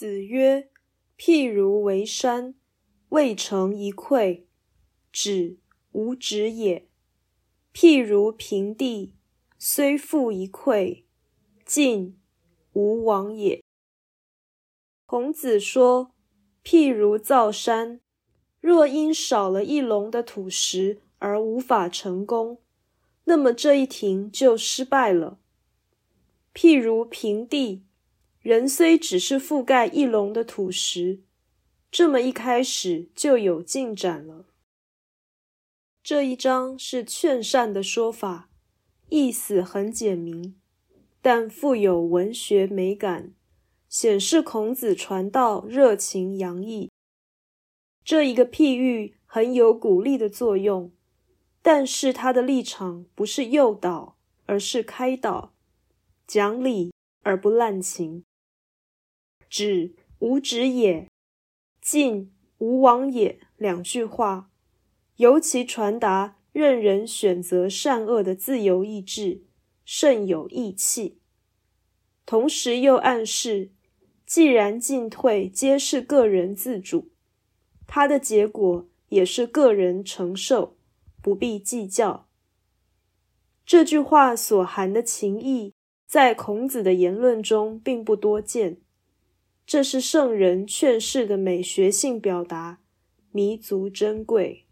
子曰：“譬如为山，未成一篑，止，无止也；譬如平地，虽覆一篑，进，无往也。”孔子说：“譬如造山，若因少了一笼的土石而无法成功，那么这一亭就失败了。譬如平地。”人虽只是覆盖一笼的土石，这么一开始就有进展了。这一章是劝善的说法，意思很简明，但富有文学美感，显示孔子传道热情洋溢。这一个譬喻很有鼓励的作用，但是他的立场不是诱导，而是开导，讲理而不滥情。止，无止也；进无往也。两句话，尤其传达任人选择善恶的自由意志，甚有義氣。同时又暗示，既然进退皆是个人自主，它的结果也是个人承受，不必计较。这句话所含的情意，在孔子的言论中并不多见。这是圣人劝世的美学性表达，弥足珍贵。